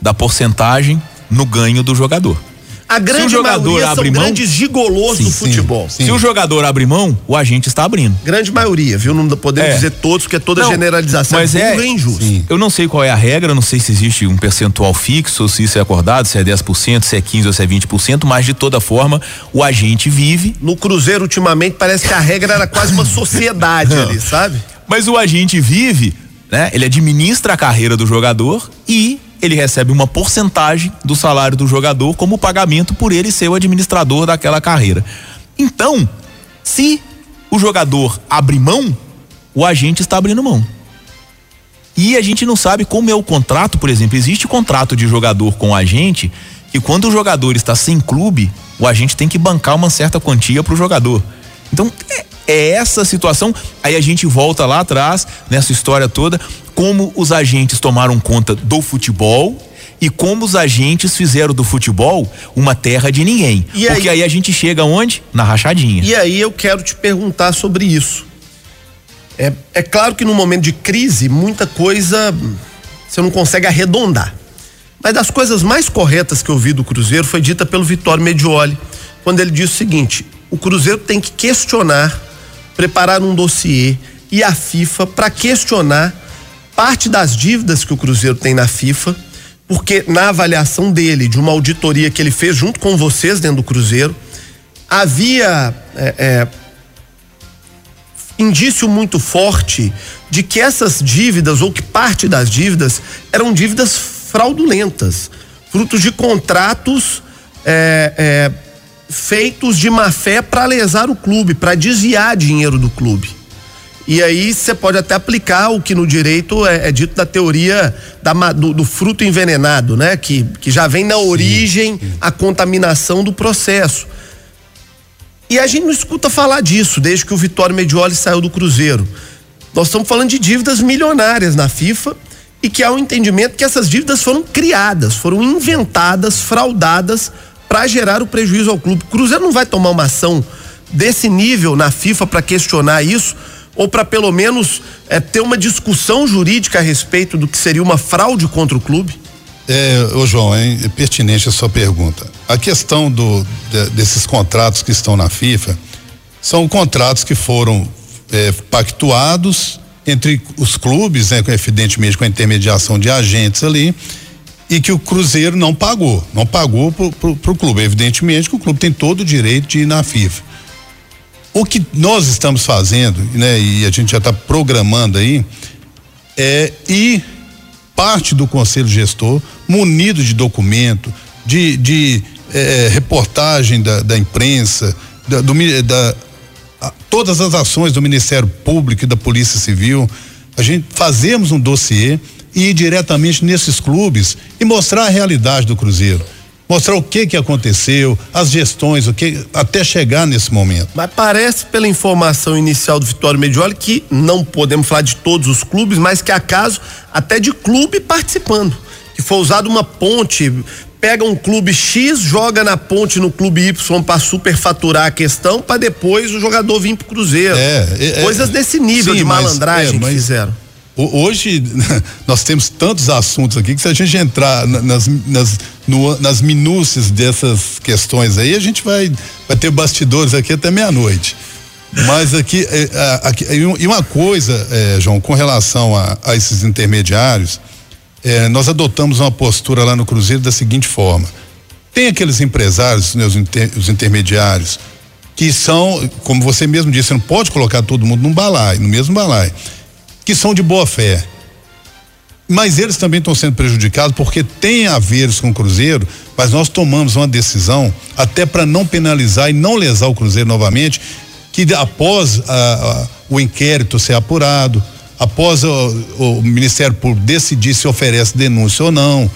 S5: Da porcentagem no ganho do jogador.
S3: A grande
S5: jogador
S3: maioria são
S5: abre mão-
S3: grandes gigolôs do
S4: sim,
S3: futebol.
S4: sim.
S5: Se o jogador abre mão, o agente está abrindo.
S3: Grande maioria, viu? Não podemos
S5: É.
S3: dizer todos, porque toda
S5: Não,
S3: generalização
S5: mas
S3: é
S5: é-
S3: e injusta.
S4: Sim.
S5: Eu não sei qual é a regra, não sei se existe um percentual fixo, se isso é acordado, se é 10%, se é 15% ou se é 20%, mas de toda forma, o agente vive,
S3: No Cruzeiro, ultimamente, parece que a regra era quase uma sociedade ali, sabe?
S5: mas o agente vive, né? Ele administra a carreira do jogador e ele recebe uma porcentagem do salário do jogador como pagamento por ele ser o administrador daquela carreira. Então, se o jogador abre mão, o agente está abrindo mão. E a gente não sabe como é o contrato, por exemplo, existe contrato de jogador com o agente que quando o jogador está sem clube, o agente tem que bancar uma certa quantia para o jogador. Então, é, é essa situação. Aí a gente volta lá atrás, nessa história toda, como os agentes tomaram conta do futebol e como os agentes fizeram do futebol uma terra de ninguém.
S3: E aí-
S5: Porque aí a gente chega onde? Na rachadinha.
S3: E aí eu quero te perguntar sobre isso. É, é claro que no momento de crise, muita coisa você não consegue arredondar. Mas das coisas mais corretas que eu vi do Cruzeiro foi dita pelo Vitório Medioli, quando ele disse o seguinte: o Cruzeiro tem que questionar, preparar um dossiê e a FIFA para questionar parte das dívidas que o Cruzeiro tem na FIFA, porque na avaliação dele, de uma auditoria que ele fez junto com vocês dentro do Cruzeiro, havia é, é, indício muito forte de que essas dívidas, ou que parte das dívidas, eram dívidas fraudulentas, frutos de contratos é, é, feitos de má fé para lesar o clube, para desviar dinheiro do clube. E aí você pode até aplicar o que no direito é, é dito da teoria da do, do fruto envenenado, né? Que, que já vem na origem a contaminação do processo. E a gente não escuta falar disso desde que o Vitório Medioli saiu do Cruzeiro. Nós estamos falando de dívidas milionárias na FIFA e que há um entendimento que essas dívidas foram criadas, foram inventadas, fraudadas para gerar o prejuízo ao clube. O Cruzeiro não vai tomar uma ação desse nível na FIFA para questionar isso ou para pelo menos eh, ter uma discussão jurídica a respeito do que seria uma fraude contra o clube?
S4: É, ô João, é pertinente a sua pergunta. A questão do, de- desses contratos que estão na FIFA são contratos que foram é, pactuados entre os clubes, né, evidentemente com a intermediação de agentes ali, e que o Cruzeiro não pagou. Não pagou pro, pro clube. Evidentemente que o clube tem todo o direito de ir na FIFA. O que nós estamos fazendo, né, e a gente já está programando aí, é ir parte do conselho gestor munido de documento, de, de eh, reportagem da, da imprensa, da, do da- a- todas as ações do Ministério Público e da Polícia Civil, a gente fazemos um dossiê ir diretamente nesses clubes e mostrar a realidade do Cruzeiro. Mostrar o que que aconteceu, as gestões, o que até chegar nesse momento.
S3: Mas parece, pela informação inicial do Vitório Medioli, que não podemos falar de todos os clubes, mas que há caso até de clube participando. Que foi usada uma ponte, pega um clube X, joga na ponte no clube Y para superfaturar a questão, para depois o jogador vir pro Cruzeiro.
S4: É, é, é.
S3: Coisas desse nível
S4: Sim,
S3: de
S4: mas-
S3: malandragem
S4: é,
S3: que
S4: mas-
S3: fizeram.
S4: Hoje nós temos tantos assuntos aqui que se a gente entrar na- nas, nas, no- nas minúcias dessas questões aí, a gente vai, vai ter bastidores aqui até meia-noite. Mas aqui, é, aqui- e um- e uma coisa, é, João, com relação a, a esses intermediários, é, nós adotamos uma postura lá no Cruzeiro da seguinte forma: tem aqueles empresários, né, os, inter- os intermediários, que são, como você mesmo disse, você não pode colocar todo mundo num balaio, no mesmo balaio, que são de boa fé. Mas eles também estão sendo prejudicados porque têm haveres com o Cruzeiro, mas nós tomamos uma decisão até para não penalizar e não lesar o Cruzeiro novamente, que após a- a- o inquérito ser apurado, após o, o Ministério Público decidir se oferece denúncia ou não,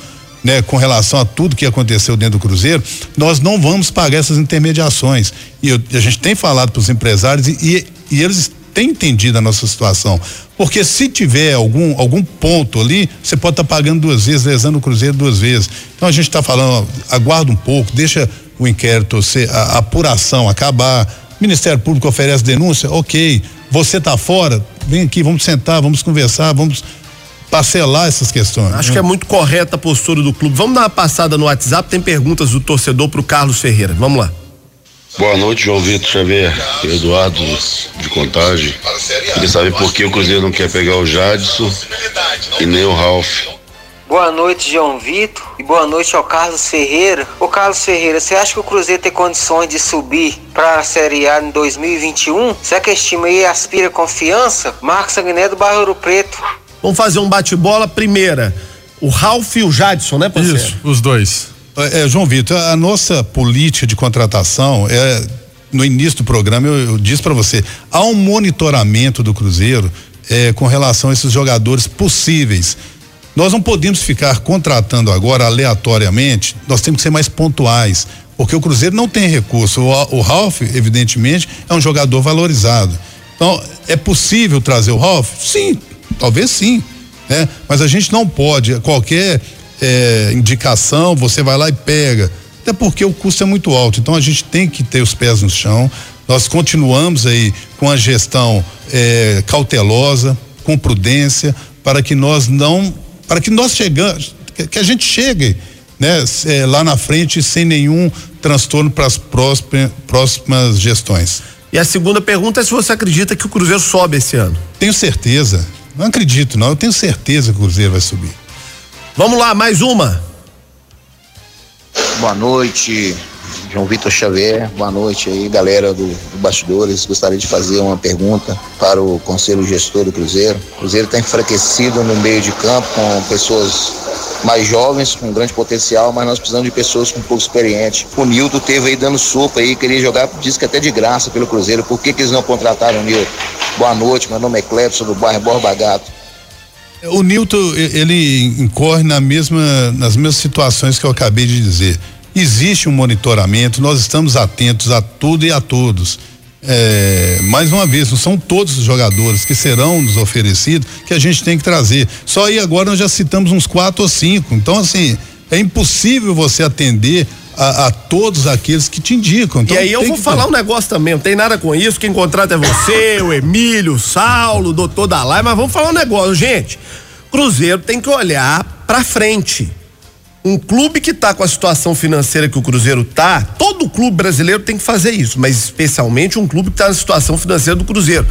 S4: né, com relação a tudo que aconteceu dentro do Cruzeiro, nós não vamos pagar essas intermediações. E eu- a gente tem falado para os empresários e, e- e eles tem entendido a nossa situação. Porque se tiver algum, algum ponto ali, você pode estar tá pagando duas vezes, lesando o Cruzeiro duas vezes. Então a gente está falando, aguarda um pouco, deixa o inquérito, ser, a, a apuração acabar. Ministério Público oferece denúncia, ok. Você está fora, vem aqui, vamos sentar, vamos conversar, vamos parcelar essas questões.
S3: Acho que é muito correta a postura do clube. Vamos dar uma passada no WhatsApp, tem perguntas do torcedor para o Carlos Ferreira. Vamos lá.
S8: Boa noite, João Vitor Xavier, Eduardo de Contagem. Queria saber por que o Cruzeiro não quer pegar o Jadson e nem o Ralph.
S9: Boa noite, João Vitor, e boa noite ao Carlos Ferreira. Ô Carlos Ferreira, você acha que o Cruzeiro tem condições de subir para a Série A em 2021? Será que esse time aí aspira confiança? Marcos Sanguiné do Bairro Ouro Preto.
S3: Vamos fazer um bate-bola. Primeira, o Ralph e o Jadson, né, parceiro?
S6: Isso, os dois.
S4: É, é, João Vitor, a nossa política de contratação é no início do programa eu, eu disse para você, há um monitoramento do Cruzeiro é, com relação a esses jogadores possíveis. Nós não podemos ficar contratando agora aleatoriamente, nós temos que ser mais pontuais, porque o Cruzeiro não tem recurso. O, o Ralph, evidentemente, é um jogador valorizado. Então, é possível trazer o Ralph? Sim, Talvez sim, né? Mas a gente não pode, qualquer é, indicação, você vai lá e pega. Até porque o custo é muito alto. Então a gente tem que ter os pés no chão. Nós continuamos aí com a gestão é, cautelosa, com prudência, para que nós não, para que nós chegamos, que, a gente chegue, né, é, lá na frente sem nenhum transtorno para as próximas, próximas gestões.
S3: E a segunda pergunta é se você acredita que o Cruzeiro sobe esse ano.
S4: Tenho certeza. Não acredito, não. Eu tenho certeza que o Cruzeiro vai subir.
S3: Vamos lá, mais uma.
S10: Boa noite, João Vitor Xavier. Boa noite aí, galera do, do, Bastidores. Gostaria de fazer uma pergunta para o Conselho Gestor do Cruzeiro. O Cruzeiro está enfraquecido no meio de campo com pessoas mais jovens, com grande potencial, mas nós precisamos de pessoas com pouco experiente. O Nilton teve aí dando sopa aí, queria jogar, disse que até de graça pelo Cruzeiro. Por que, que eles não contrataram o Nilton? Boa noite, meu nome é Clepson do bairro Borba Gato.
S4: O Nilton, ele incorre na mesma, nas mesmas situações que eu acabei de dizer. Existe um monitoramento, nós estamos atentos a tudo e a todos. É, mais uma vez, não são todos os jogadores que serão nos oferecidos que a gente tem que trazer. Só aí agora nós já citamos uns quatro ou cinco. Então, assim, é impossível você atender a, a, todos aqueles que te indicam. Então,
S3: e aí eu vou falar um negócio também, não tem nada com isso, quem contrata é você, o Emílio, o Saulo, o doutor Dalai, mas vamos falar um negócio, gente. Cruzeiro tem que olhar pra frente. Um clube que tá com a situação financeira que o Cruzeiro tá, todo clube brasileiro tem que fazer isso, mas especialmente um clube que tá na situação financeira do Cruzeiro.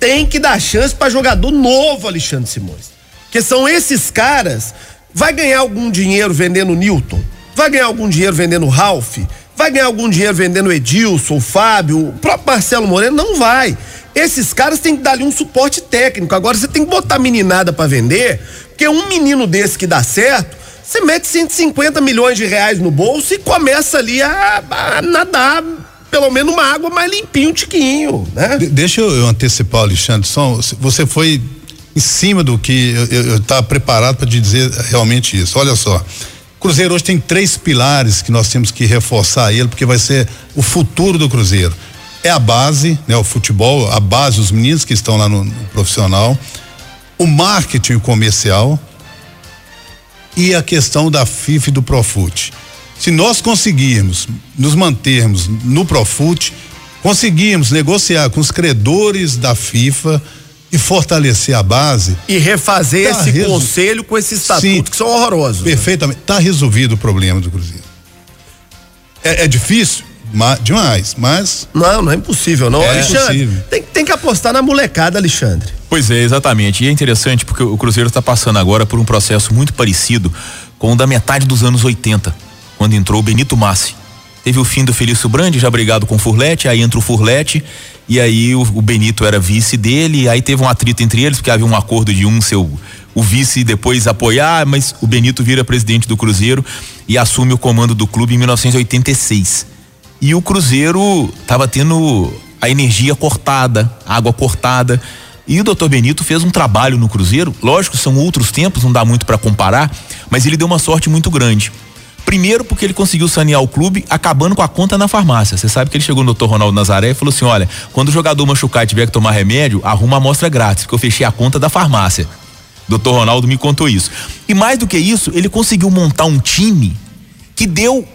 S3: Tem que dar chance para jogador novo, Alexandre Simões. Que são esses caras, vai ganhar algum dinheiro vendendo Newton? Vai ganhar algum dinheiro vendendo Ralph? Vai ganhar algum dinheiro vendendo Edilson, Fábio, o próprio Marcelo Moreno? Não vai. Esses caras têm que dar ali um suporte técnico. Agora você tem que botar meninada para vender, porque um menino desse que dá certo, você mete 150 milhões de reais no bolso e começa ali a, a nadar pelo menos uma água mais limpinho, um tiquinho, né?
S4: De, deixa eu antecipar, Alexandre, só, você foi em cima do que eu estava preparado para te dizer realmente isso. Olha só, Cruzeiro hoje tem três pilares que nós temos que reforçar ele, porque vai ser o futuro do Cruzeiro. É a base, né, o futebol, a base, os meninos que estão lá no, no profissional, o marketing comercial, e a questão da FIFA e do Profut. Se nós conseguirmos nos mantermos no Profut, conseguirmos negociar com os credores da FIFA e fortalecer a base.
S3: E refazer tá esse resol... conselho com esses estatutos Sim, que são horrorosos.
S4: Né? Perfeitamente. Está né? resolvido o problema do Cruzeiro. É, é difícil? Ma, demais, mas.
S3: Não, não é impossível, não. É Alexandre, tem, tem que apostar na molecada, Alexandre.
S5: Pois é, exatamente. E é interessante porque o Cruzeiro está passando agora por um processo muito parecido com o da metade dos anos 80, quando entrou o Benito Massi. Teve o fim do Felício Brandi, já brigado com o Furlete, aí entra o Furlete, e aí o, o, Benito era vice dele, aí teve um atrito entre eles, porque havia um acordo de um seu o vice depois apoiar, mas o Benito vira presidente do Cruzeiro e assume o comando do clube em 1986 e o Cruzeiro estava tendo a energia cortada, água cortada. E o doutor Benito fez um trabalho no Cruzeiro. Lógico, são outros tempos, não dá muito para comparar, mas ele deu uma sorte muito grande. Primeiro, porque ele conseguiu sanear o clube acabando com a conta na farmácia. Você sabe que ele chegou no Dr. Ronaldo Nazaré e falou assim: olha, quando o jogador machucar e tiver que tomar remédio, arruma a amostra grátis, porque eu fechei a conta da farmácia. Dr. Ronaldo me contou isso. E mais do que isso, ele conseguiu montar um time que deu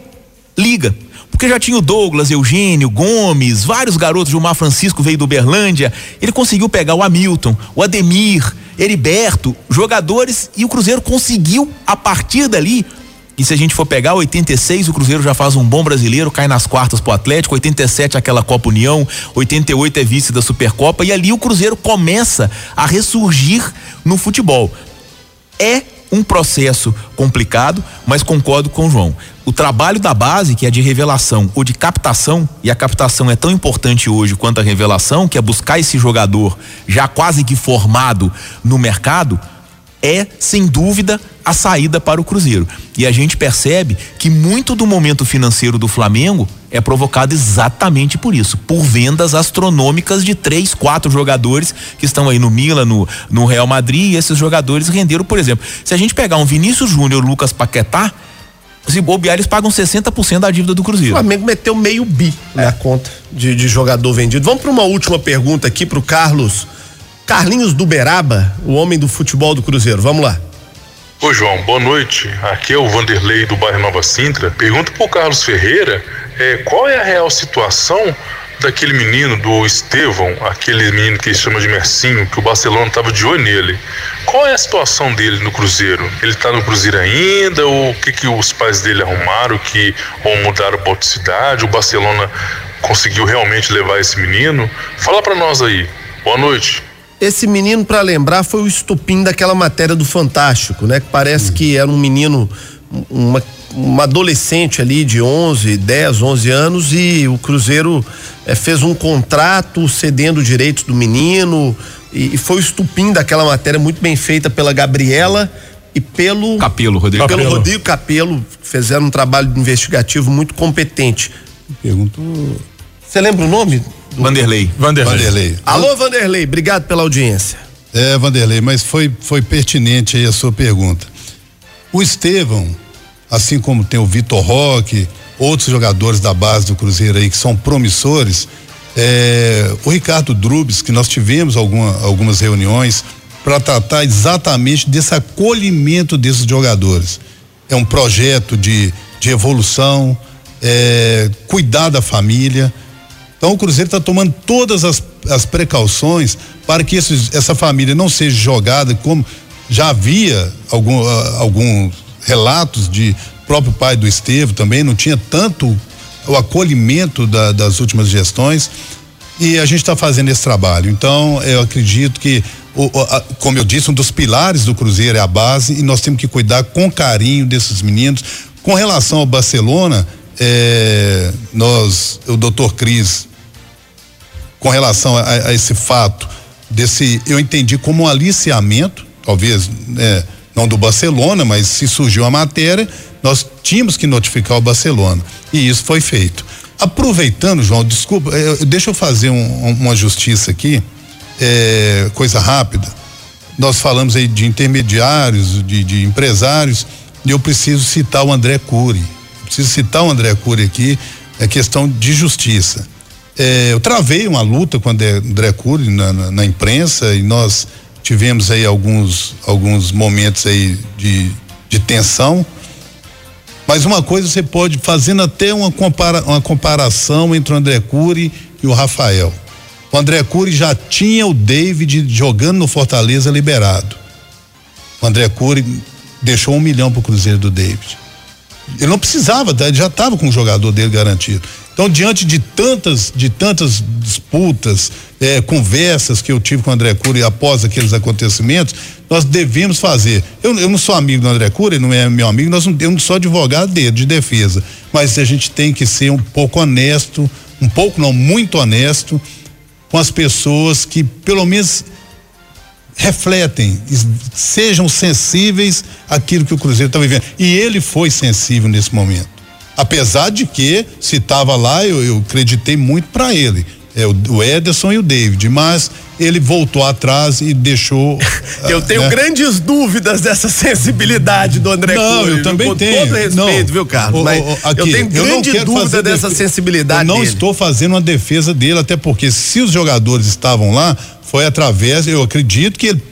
S5: liga. Porque já tinha o Douglas, Eugênio, Gomes, vários garotos, Gilmar Francisco veio do Berlândia. Ele conseguiu pegar o Hamilton, o Ademir, Heriberto, jogadores, e o Cruzeiro conseguiu, a partir dali, e se a gente for pegar 86, o Cruzeiro já faz um bom brasileiro, cai nas quartas pro Atlético, 87 aquela Copa União, 88 é vice da Supercopa e ali o Cruzeiro começa a ressurgir no futebol. É um processo complicado, mas concordo com o João. O trabalho da base, que é de revelação ou de captação, e a captação é tão importante hoje quanto a revelação, que é buscar esse jogador já quase que formado no mercado, é, sem dúvida, a saída para o Cruzeiro. E a gente percebe que muito do momento financeiro do Flamengo é provocado exatamente por isso, por vendas astronômicas de três, quatro jogadores que estão aí no Milan, no, no Real Madrid, e esses jogadores renderam, por exemplo, se a gente pegar um Vinícius Júnior, Lucas Paquetá, se bobear, eles pagam 60% da dívida do
S3: O
S5: Cruzeiro.
S3: Flamengo meteu meio bi na conta de, de jogador vendido. Vamos para uma última pergunta aqui pro Carlos. Carlinhos do Beraba, o homem do futebol do Cruzeiro. Vamos lá.
S11: Ô João, boa noite. Aqui é o Vanderlei do bairro Nova Sintra. Pergunta pro Carlos Ferreira é, qual é a real situação daquele menino do Estevão, aquele menino que chama de Mercinho, que o Barcelona tava de olho nele. Qual é a situação dele no Cruzeiro? Ele tá no Cruzeiro ainda? Ou o que, que os pais dele arrumaram que ou mudaram para outra cidade? O Barcelona conseguiu realmente levar esse menino? Fala para nós aí. Boa noite.
S3: Esse menino, para lembrar, foi o estupim daquela matéria do Fantástico, né? Que parece que era um menino, uma, uma adolescente ali de 11, 10, 11 anos e o Cruzeiro eh, fez um contrato cedendo direitos do menino e, e foi o estupim daquela matéria muito bem feita pela Gabriela e pelo
S5: Capelo, Rodrigo
S3: pelo
S5: Capello.
S3: Rodrigo Capelo, fizeram um trabalho investigativo muito competente.
S4: Pergunto.
S3: Você lembra o nome?
S5: Vanderlei.
S4: Vanderlei.
S3: Alô, Vanderlei, obrigado pela audiência.
S4: É, Vanderlei, mas foi, foi pertinente aí a sua pergunta. O Estevão, assim como tem o Vitor Roque, outros jogadores da base do Cruzeiro aí que são promissores, é, o Ricardo Drubes, que nós tivemos alguma, algumas reuniões para tratar exatamente desse acolhimento desses jogadores. É um projeto de, de evolução, é, cuidar da família. Então o Cruzeiro está tomando todas as, as precauções para que essa família não seja jogada como já havia algum, ah, alguns relatos de próprio pai do Estevo também não tinha tanto o acolhimento da- das últimas gestões e a gente está fazendo esse trabalho. Então eu acredito que o- a- como eu disse, um dos pilares do Cruzeiro é a base e nós temos que cuidar com carinho desses meninos. Com relação ao Barcelona, eh, nós, o doutor Cris, com relação a, a esse fato desse, eu entendi como um aliciamento, talvez né, não do Barcelona, mas se surgiu a matéria, nós tínhamos que notificar o Barcelona e isso foi feito. Aproveitando, João, desculpa, eh, deixa eu fazer um- uma justiça aqui, eh, coisa rápida. Nós falamos aí de intermediários, de, de empresários, e eu preciso citar o André Cury. Preciso citar o André Cury aqui, é questão de justiça. É, eu travei uma luta com o André, Cury na, na, na imprensa e nós tivemos aí alguns, alguns momentos aí de, de tensão. Mas uma coisa você pode, fazendo até uma, compara, uma comparação entre o André Cury e o Rafael. O André Cury já tinha o David jogando no Fortaleza liberado. O André Cury deixou um milhão pro Cruzeiro do David. Ele não precisava, tá? ele já estava com o jogador dele garantido. Então, diante de tantas, de tantas disputas, eh, conversas que eu tive com o André Cury após aqueles acontecimentos, nós devemos fazer. Eu, eu não sou amigo do André Cury, ele não é meu amigo, nós não, eu não sou advogado dele, de defesa. Mas a gente tem que ser um pouco honesto, um pouco não, muito honesto, com as pessoas que pelo menos refletem, sejam sensíveis àquilo que o Cruzeiro está vivendo. E ele foi sensível nesse momento. Apesar de que, se estava lá, eu, eu acreditei muito para ele. É o, o Ederson e o David. Mas ele voltou atrás e deixou.
S3: Eu tenho
S4: né?
S3: grandes dúvidas dessa sensibilidade do André
S4: Não,
S3: Cury,
S4: eu
S3: viu?
S4: também
S3: Com
S4: tenho.
S3: todo respeito,
S4: Não.
S3: viu, Carlos? Mas
S4: ô, aqui,
S3: eu tenho grande
S4: quero
S3: dúvida dessa
S4: defe-
S3: sensibilidade
S4: Eu não
S3: dele.
S4: estou fazendo uma defesa dele, até porque se os jogadores estavam lá, foi através, eu acredito que ele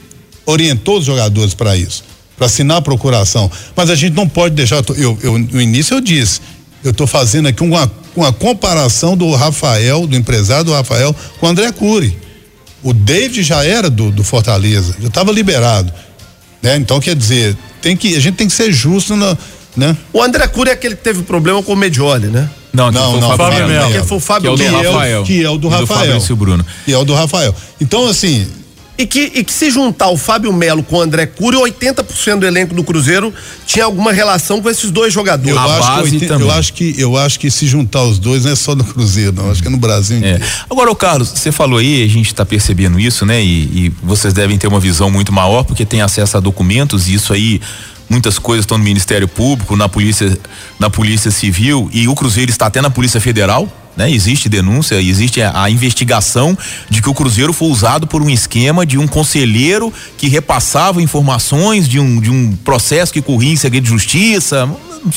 S4: orientou os jogadores para isso, para assinar a procuração. Mas a gente não pode deixar. Eu, eu, no início eu disse, eu estou fazendo aqui uma, uma comparação do Rafael, do empresário do Rafael, com o André Cury. O David já era do, do Fortaleza, já estava liberado. Né? Então, quer dizer, tem que, a gente tem que ser justo na, né?
S3: O André Cury é aquele que teve problema com o Medioli, né?
S5: Não,
S4: Não,
S5: foi o
S4: não,
S5: Fábio
S4: Fábio
S5: Melo.
S3: Que foi o Fábio
S5: Que é o do
S3: Melo.
S5: Rafael.
S4: Que é o do
S5: E
S4: Rafael.
S5: Fabrício Bruno.
S4: E é o do Rafael. Então, assim,
S3: E que, e que se juntar o Fábio Melo com o André Cury, 80% do elenco do Cruzeiro tinha alguma relação com esses dois jogadores.
S4: eu acho, que,
S5: também.
S4: eu acho que eu acho que se juntar os dois não é só no Cruzeiro, não. Acho que é no Brasil
S5: É.
S4: inteiro.
S5: Agora, o Carlos, você falou aí, a gente está percebendo isso, né? E, e vocês devem ter uma visão muito maior, porque tem acesso a documentos, e isso aí, muitas coisas estão no Ministério Público, na Polícia, na Polícia Civil, e o Cruzeiro está até na Polícia Federal. Né? Existe denúncia, existe a, investigação de que o Cruzeiro foi usado por um esquema de um conselheiro que repassava informações de um, de um processo que corria em segredo de justiça,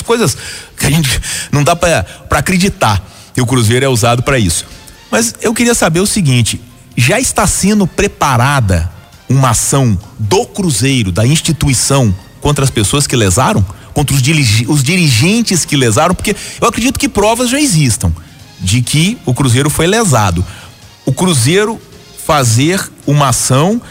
S5: coisas que a gente não dá para acreditar que o Cruzeiro é usado para isso. Mas eu queria saber o seguinte: já está sendo preparada uma ação do Cruzeiro, da instituição, contra as pessoas que lesaram? Contra os, dirigi- os dirigentes que lesaram? Porque eu acredito que provas já existam de que o Cruzeiro foi lesado. O Cruzeiro fazer uma ação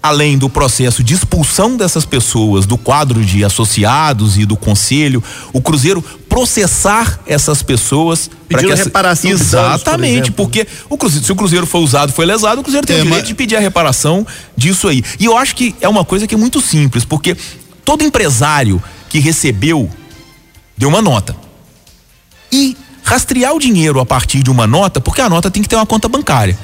S5: além do processo de expulsão dessas pessoas do quadro de associados e do conselho, o Cruzeiro processar essas pessoas para que essa-
S3: reparação danos, por
S5: exatamente,
S3: exemplo.
S5: porque o Cruzeiro, se o Cruzeiro foi usado, foi lesado, o Cruzeiro tem
S4: É,
S5: o direito
S4: mas-
S5: de pedir a reparação disso aí. E eu acho que é uma coisa que é muito simples, porque todo empresário que recebeu deu uma nota. E rastrear o dinheiro a partir de uma nota, porque a nota tem que ter uma conta bancária.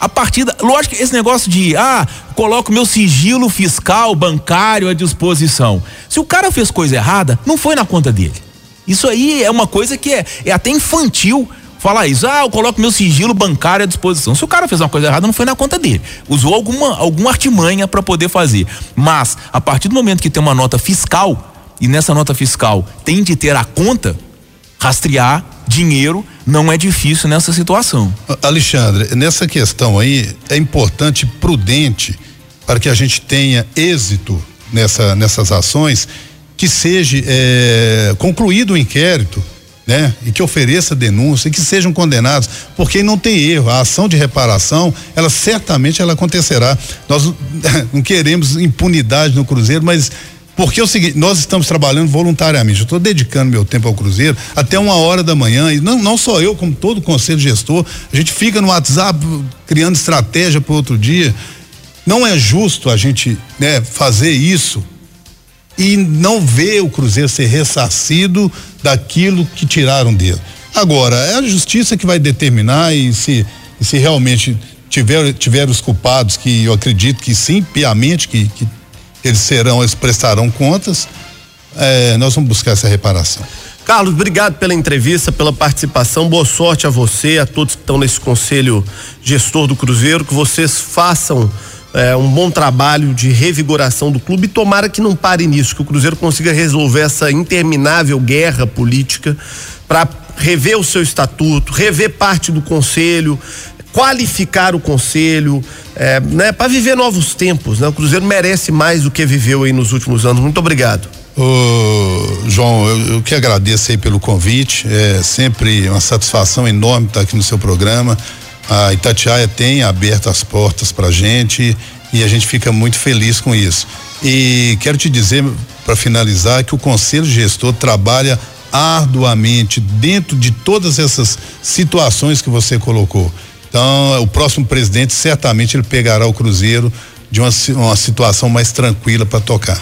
S5: A partir da, lógico esse negócio de ah, coloco meu sigilo fiscal bancário à disposição. Se o cara fez coisa errada, não foi na conta dele. Isso aí é uma coisa que é, é até infantil falar isso. Ah, eu coloco meu sigilo bancário à disposição. Se o cara fez uma coisa errada, não foi na conta dele. Usou alguma, alguma artimanha para poder fazer. Mas, a partir do momento que tem uma nota fiscal, e nessa nota fiscal tem de ter a conta, rastrear dinheiro não é difícil nessa situação.
S4: Alexandre, nessa questão aí é importante, prudente, para que a gente tenha êxito nessa, nessas ações, que seja eh, concluído o inquérito, né? E que ofereça denúncia e que sejam condenados, porque não tem erro. A ação de reparação, ela certamente ela acontecerá. Nós não queremos impunidade no Cruzeiro, mas porque é o seguinte, nós estamos trabalhando voluntariamente. Eu estou dedicando meu tempo ao Cruzeiro até uma hora da manhã. E não, não só eu, como todo o conselho gestor, a gente fica no WhatsApp criando estratégia para outro dia. Não é justo a gente né, fazer isso e não ver o Cruzeiro ser ressarcido daquilo que tiraram dele. Agora, é a justiça que vai determinar e se, e se realmente tiver, tiver os culpados, que eu acredito que sim, piamente, que, que eles serão, eles prestarão contas, eh, nós vamos buscar essa reparação.
S3: Carlos, obrigado pela entrevista, pela participação. Boa sorte a você, a todos que estão nesse conselho gestor do Cruzeiro, que vocês façam eh, um bom trabalho de revigoração do clube tomara que não pare nisso, que o Cruzeiro consiga resolver essa interminável guerra política para rever o seu estatuto, rever parte do conselho, qualificar o conselho, eh, né, para viver novos tempos. Né? O Cruzeiro merece mais do que viveu aí nos últimos anos. Muito obrigado.
S4: Ô, João, eu, eu que agradeço aí pelo convite. É sempre uma satisfação enorme estar aqui no seu programa. A Itatiaia tem aberto as portas pra gente e a gente fica muito feliz com isso. E quero te dizer, para finalizar, que o Conselho Gestor trabalha arduamente dentro de todas essas situações que você colocou. Então, o próximo presidente certamente ele pegará o Cruzeiro de uma, uma situação mais tranquila para tocar.